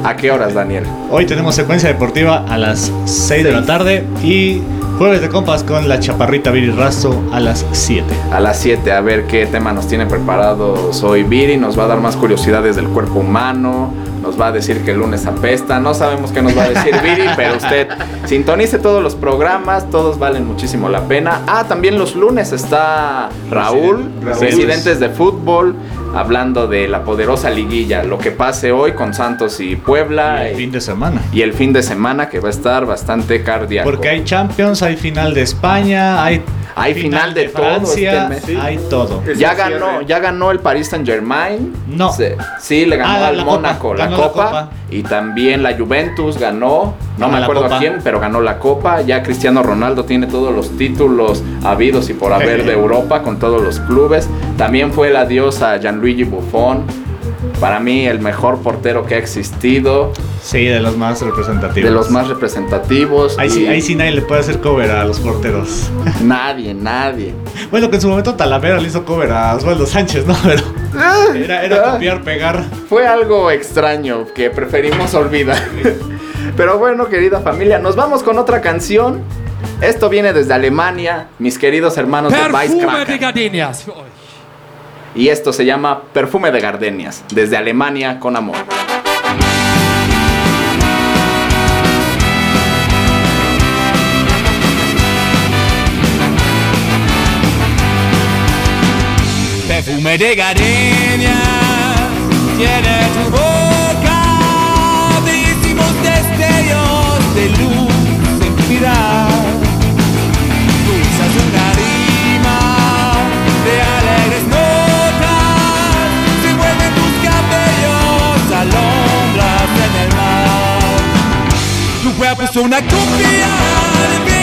¿A qué horas, Daniel? Hoy tenemos secuencia deportiva a las 6 de la tarde y jueves de compas con la chaparrita Viri Razo a las 7. A las 7, a ver qué tema nos tiene preparados hoy Viri. Nos va a dar más curiosidades del cuerpo humano. Nos va a decir que el lunes apesta. No sabemos qué nos va a decir Viri, pero usted sintonice todos los programas. Todos valen muchísimo la pena. Ah, también los lunes está Raúl, Raúl. Residentes de Fútbol, hablando de la poderosa liguilla. Lo que pase hoy con Santos y Puebla. El fin de semana. y el fin de semana que va a estar bastante cardíaco. Porque hay Champions, hay final de España, hay, Hay final de todo Francia, este mes. hay todo. Ya ganó, ya ganó el Paris Saint Germain. No. Sí, sí, le ganó Ah, al la Mónaco Copa, la, ganó la copa. Y también la Juventus ganó. No Ganó me acuerdo a quién, pero ganó la Copa. Ya Cristiano Ronaldo tiene todos los títulos habidos y por haber de Europa con todos los clubes. También fue el adiós a Gianluigi Buffon. Para mí, el mejor portero que ha existido. Sí, de los más representativos. De los más representativos. Ahí sí, y ahí sí nadie le puede hacer cover a los porteros. Nadie, nadie. Bueno, que en su momento Talavera le hizo cover a Osvaldo Sánchez, ¿no? Pero era, era copiar, pegar. Fue algo extraño que preferimos olvidar. Pero bueno, querida familia, nos vamos con otra canción. Esto viene desde Alemania, mis queridos hermanos de Perfume de Weisskracker. Gardenias. Y esto se llama Perfume de Gardenias, desde Alemania con amor. Perfume de gardenia tiene Es una copia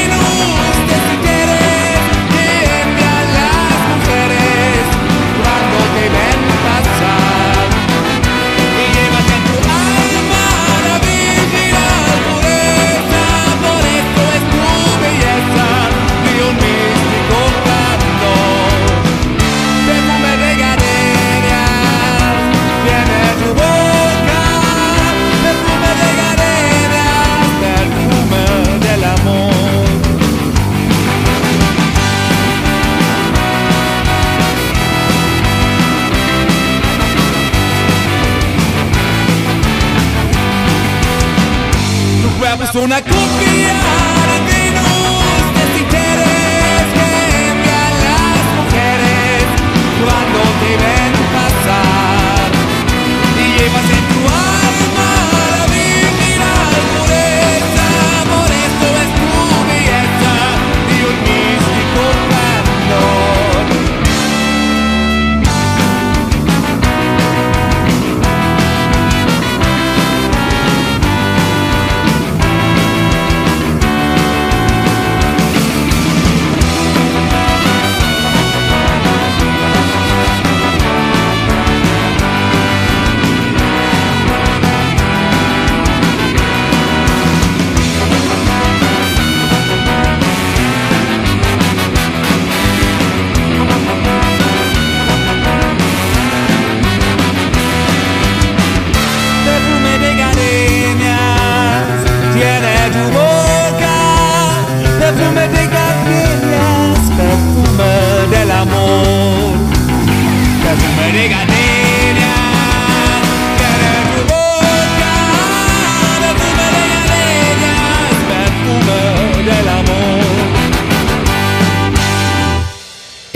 una copia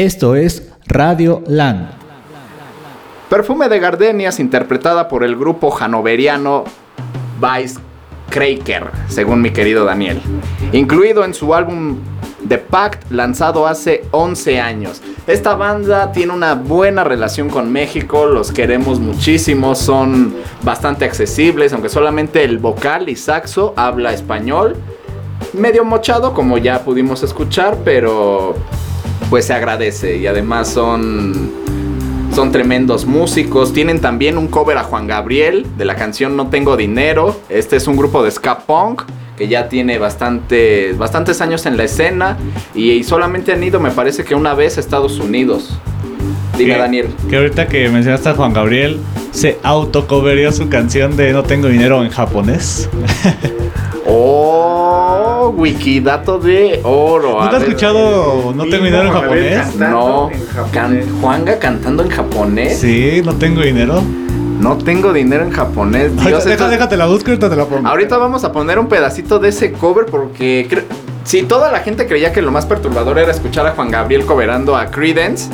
Esto es Radio Land. Perfume de Gardenias interpretada por el grupo hanoveriano Weisskraker, según mi querido Daniel. Incluido en su álbum The Pact, lanzado hace 11 años. Esta banda tiene una buena relación con México, los queremos muchísimo, son bastante accesibles, aunque solamente el vocal y saxo habla español. Medio mochado, como ya pudimos escuchar, pero pues se agradece y además son son tremendos músicos. Tienen también un cover a Juan Gabriel de la canción No Tengo Dinero. Este es un grupo de ska punk que ya tiene bastante, bastantes años en la escena y, y solamente han ido, me parece que una vez a Estados Unidos. Dime, que- Daniel. Que ahorita que mencionaste a Juan Gabriel, se autocoverió su canción de No tengo dinero en japonés. Wikidato de oro. A ¿Nunca has escuchado No tengo dinero en japonés? No. en Can- japonés. Juanga cantando en japonés. Sí, no tengo dinero. No tengo dinero en japonés. Dios, Ahorita, deja, esto- déjate la busco, ahorita te la pongo. Ahorita vamos a poner un pedacito de ese cover porque cre- si toda la gente creía que lo más perturbador era escuchar a Juan Gabriel coverando a Credence,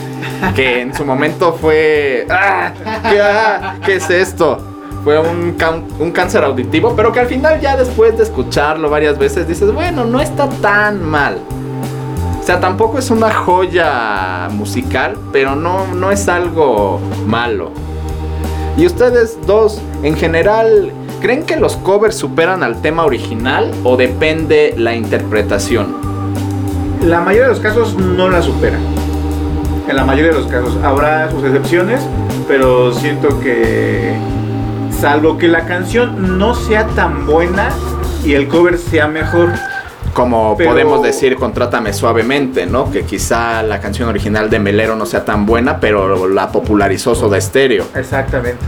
que en su momento fue ¡Ah! ¿Qué, ah! ¿Qué es esto? Fue un, cáncer auditivo, pero que al final ya después de escucharlo varias veces dices, bueno, no está tan mal. O sea, tampoco es una joya musical, pero no, no es algo malo. Y ustedes dos, en general, ¿creen que los covers superan al tema original o depende la interpretación? La mayoría de los casos no la supera. En la mayoría de los casos habrá sus excepciones, pero siento que salvo que la canción no sea tan buena y el cover sea mejor. Como Pero- podemos decir, contrátame suavemente, ¿no? Que quizá la canción original de Melero no sea tan buena, pero la popularizó Soda Stereo. Exactamente.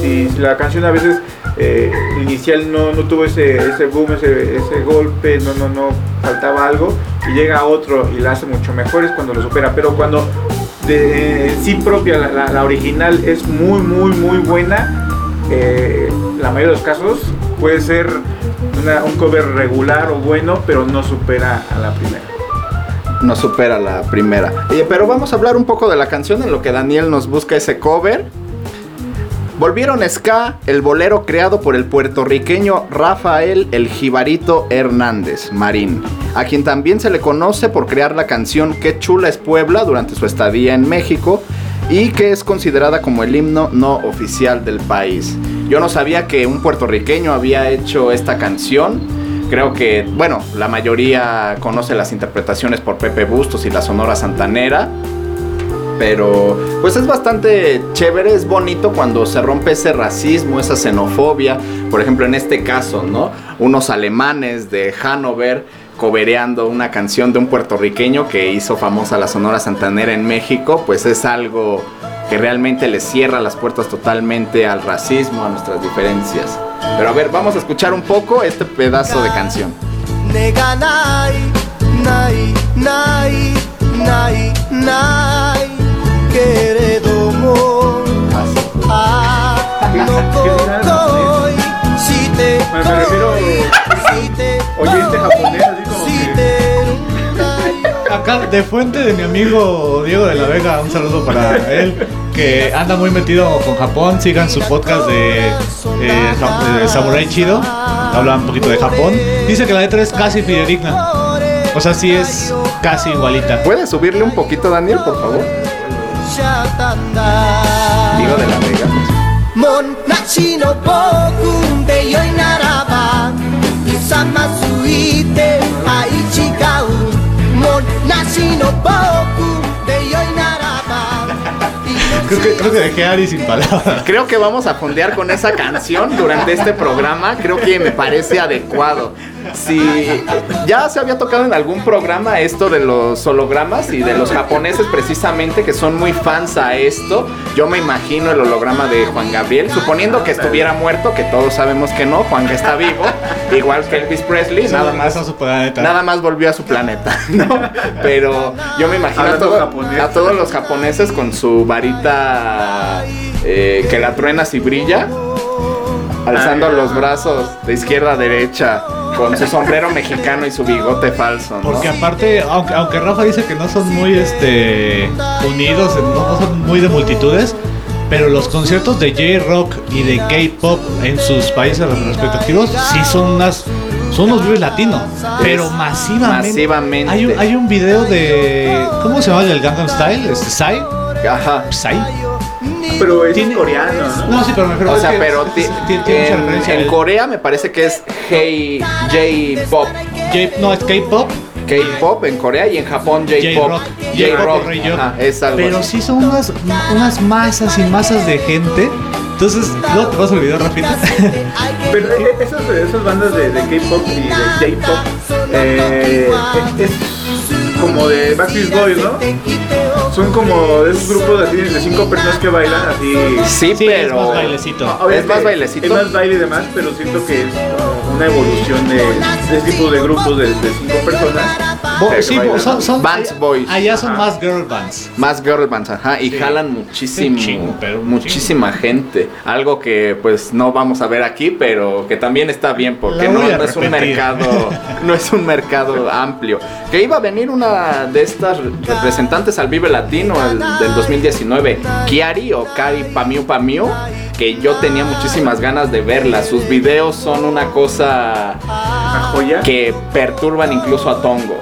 Si la canción a veces eh, inicial no, no tuvo ese, ese boom, ese, ese golpe, no, no, no, faltaba algo, y llega otro y la hace mucho mejor es cuando lo supera. Pero cuando de en sí propia la, la- la original es muy, muy, muy buena, la mayoría de los casos puede ser un cover regular o bueno, pero no supera a la primera. No supera la primera. Pero vamos a hablar un poco de la canción en lo que Daniel nos busca ese cover. Volvieron Ska, el bolero creado por el puertorriqueño Rafael El Jibarito Hernández Marín, a quien también se le conoce por crear la canción Qué chula es Puebla durante su estadía en México y que es considerada como el himno no oficial del país. Yo no sabía que un puertorriqueño había hecho esta canción. Creo que, bueno, la mayoría conoce las interpretaciones por Pepe Bustos y la Sonora Santanera. Pero pues es bastante chévere, es bonito cuando se rompe ese racismo, esa xenofobia. Por ejemplo, en este caso, ¿no? Unos alemanes de Hannover cobereando una canción de un puertorriqueño que hizo famosa la Sonora Santanera en México, pues es algo que realmente le cierra las puertas totalmente al racismo, a nuestras diferencias. Pero a ver, vamos a escuchar un poco este pedazo de canción. Oye, este japonés acá de fuente de mi amigo Diego de la Vega, un saludo para él, que anda muy metido con Japón. Sigan su podcast de, eh, eh Samurai Chido, habla un poquito de Japón. Dice que la letra es casi fidedigna. O sea, sí es casi igualita. ¿Puedes subirle un poquito, Daniel, por favor? Diego de la Vega. Mon Nachino Creo que, creo que dejé a Ari sin palabras. Creo que vamos a fondear con esa canción durante este programa. Creo que me parece adecuado. Si ya se había tocado en algún programa esto de los hologramas y de los japoneses precisamente que son muy fans a esto, yo me imagino el holograma de Juan Gabriel, suponiendo que estuviera muerto, que todos sabemos que no, Juan que está vivo, igual que Elvis Presley, nada más a su planeta. Nada más volvió a su planeta, ¿no? Pero yo me imagino a, todo- todos los japoneses con su varita eh, que la truenas y brilla, alzando Ay. los brazos de izquierda a derecha, con su sombrero mexicano y su bigote falso, ¿no? Porque aparte, aunque, aunque Rafa dice que no son muy este unidos, no, no son muy de multitudes, pero los conciertos de J-Rock y de K-Pop en sus países respectivos sí son unas son unos vives latinos, pero masivamente. masivamente. Hay un, hay un video de ¿cómo se llama el Gangnam Style? Este, Psy, Ajá. Psy. Pero es Tiene- coreano, ¿no? No, sí, pero me refiero O es sea, pero tiene mucha en, referencia. en Corea me parece que es hey, J-pop. No, es K-Pop, K-pop en Corea y en Japón J-pop. J-Rock. Es pero así. sí son unas, unas masas y masas de gente. Entonces, luego te paso el video rápido. Pero eh, esas, esas bandas de, de K-pop y de J-pop eh, es como de Backstreet Boys, ¿no? Son como esos grupos así de cinco personas que bailan así. Sí, Sí, pero. es más bailecito. Obviamente, Es más bailecito. Es más baile y demás, pero siento que es una evolución de, de ese tipo de grupos de, de cinco personas. Bo- sí, bailan. son, son- Bands boys. Allá son Ajá. más girl bands. Más girl bands, ajá, y Sí. jalan muchísimo, chingo, pero muchísima gente. Algo que pues no vamos a ver aquí, pero que también está bien porque no, es un mercado, no es un mercado amplio. Que iba a venir una de estas representantes al Vive Latino el- del 2019, Kiari o Kari Pamiu Pamiu, que yo tenía muchísimas ganas de verla. Sus videos son una cosa Una joya. que perturban incluso a Tongo.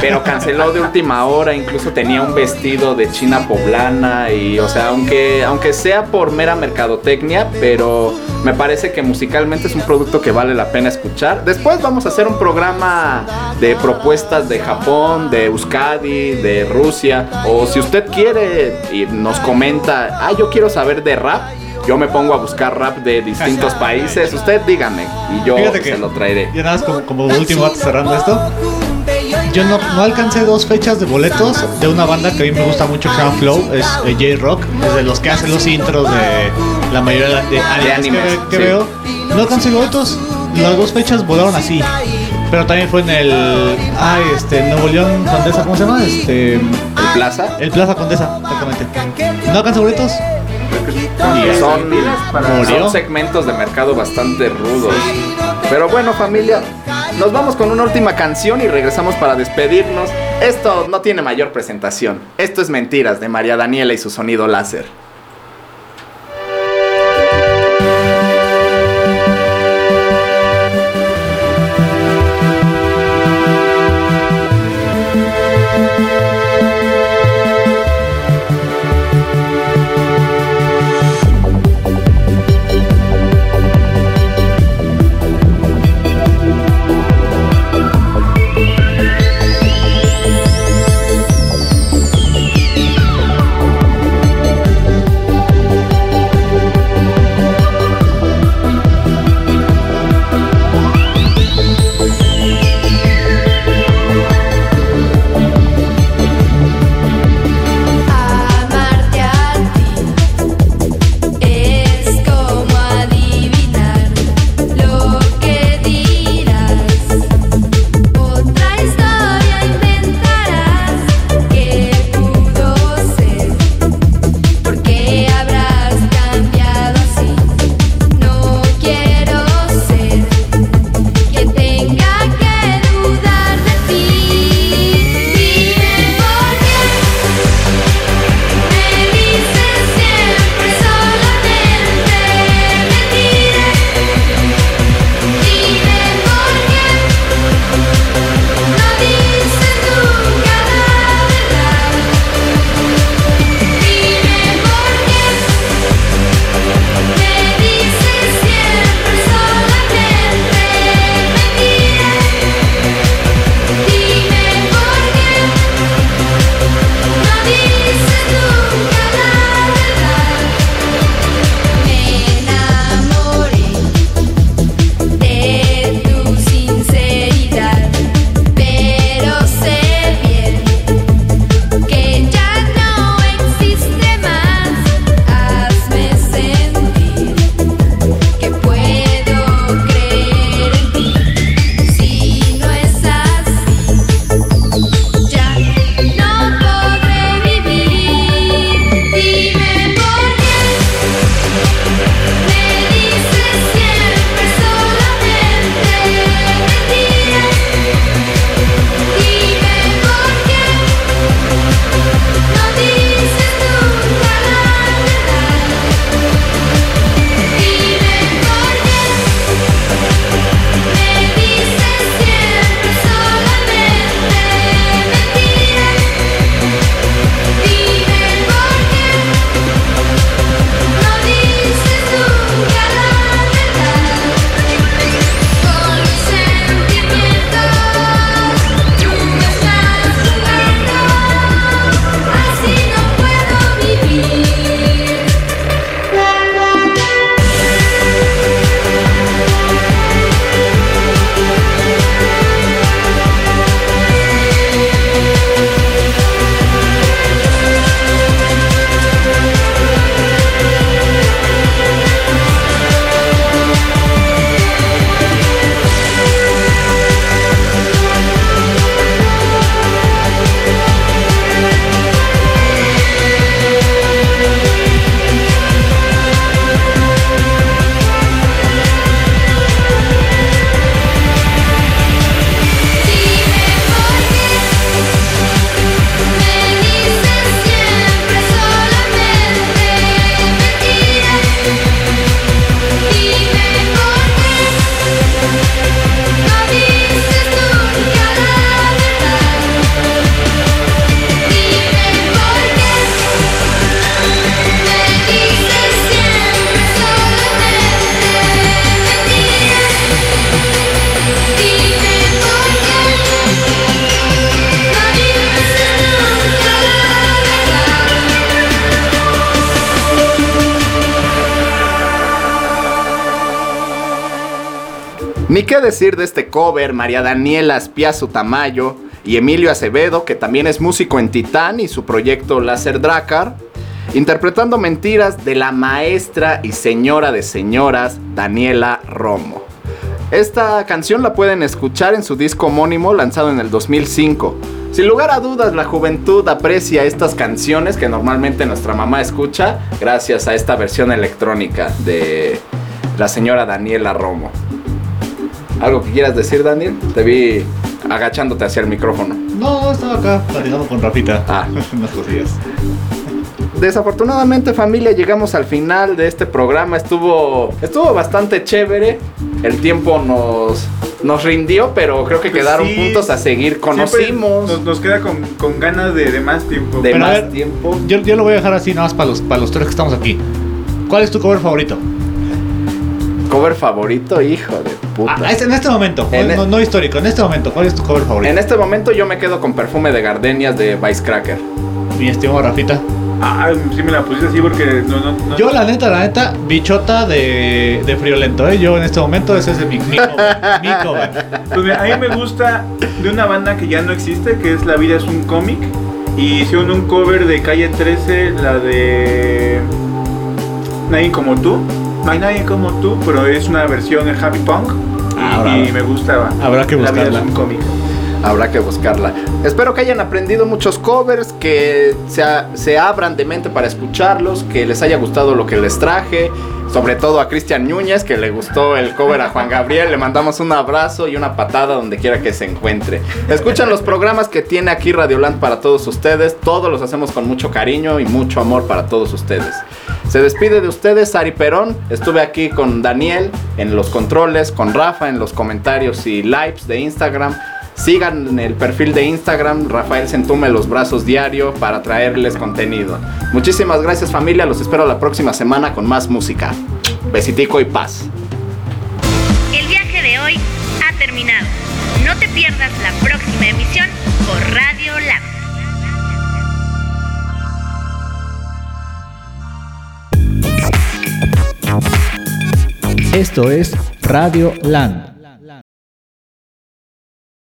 Pero canceló de última hora, incluso tenía un vestido de china poblana y o sea, aunque aunque sea por mera mercadotecnia, pero me parece que musicalmente es un producto que vale la pena escuchar. Después vamos a hacer un programa de propuestas de Japón, de Euskadi, de Rusia o si usted quiere y nos comenta, "Ah, yo quiero saber de rap." Yo me pongo a buscar rap de distintos países. Usted dígame y yo Fíjate se lo traeré. Ya nada más como, como último cerrando esto. Yo no, no alcancé dos fechas de boletos de una banda que a mí me gusta mucho que se llama Flow, es eh, J-Rock, es de los que hacen los intros de la mayoría de animes, animes, que, que sí. veo. No alcancé boletos, las dos fechas volaron así. Pero también fue en el. Ay, este, Nuevo León Condesa, ¿cómo se llama? Este. ¿El Plaza? El Plaza Condesa, exactamente. No alcancé boletos. Y son, Murió. son segmentos de mercado bastante rudos. Pero bueno, familia, nos vamos con una última canción y regresamos para despedirnos. Esto no tiene mayor presentación. Esto es Mentiras de María Daniela y su sonido láser. Decir de este cover, María Daniela Espiazu Tamayo y Emilio Acevedo, que también es músico en Titán y su proyecto Láser Dracar, interpretando mentiras de la maestra y señora de señoras Daniela Romo. Esta canción la pueden escuchar en su disco homónimo lanzado en el 2005. Sin lugar a dudas, la juventud aprecia estas canciones que normalmente nuestra mamá escucha gracias a esta versión electrónica de la señora Daniela Romo. ¿Algo que quieras decir, Daniel? Te vi agachándote hacia el micrófono. No, estaba acá platicando con Rafita. Ah. Unas cosillas. Desafortunadamente familia llegamos al final de este programa. Estuvo, estuvo bastante chévere. El tiempo nos, nos rindió, pero creo que Pues quedaron sí. puntos a seguir. Conocimos Nos, nos queda con, con ganas de, de más tiempo. de Pero más ver, tiempo. Yo, yo lo voy a dejar así nada más para los, para los tres que estamos aquí. ¿Cuál es tu cover favorito? Cover favorito, hijo de puta. Ah, este- en este momento, En no, e- no- histórico, en este momento, ¿cuál es tu cover favorito? En este momento yo me quedo con perfume de gardenias de Cracker. Mi estimado Rafita. Ah, sí me la pusiste así porque no, no, no. Yo, la neta, la neta, bichota de, de friolento, ¿eh? Yo en este momento, ese es mi, mi cover. mi cover. Pues mira, a mí me gusta de una banda que ya no existe, que es La vida es un cómic. Y hicieron un cover de Calle 13, la de Nadie como tú. No hay nadie como tú, pero es una versión en Happy Punk. Y, Ahora, y me gustaba. habrá que La vida buscarla. es un cómic. Habrá que buscarla. Espero que hayan aprendido muchos covers, que se, se abran de mente para escucharlos, que les haya gustado lo que les traje. Sobre todo a Cristian Núñez, que le gustó el cover a Juan Gabriel. Le mandamos un abrazo y una patada donde quiera que se encuentre. Escuchan los programas que tiene aquí Radioland para todos ustedes. Todos los hacemos con mucho cariño y mucho amor para todos ustedes. Se despide de ustedes Ari Perón. Estuve aquí con Daniel en los controles, con Rafa en los comentarios y lives de Instagram. Sigan el perfil de Instagram, Rafael Centume los brazos diario para traerles contenido. Muchísimas gracias familia, los espero la próxima semana con más música. Besitico y paz. El viaje de hoy ha terminado. No te pierdas la próxima emisión por Radio Esto es Radio Land.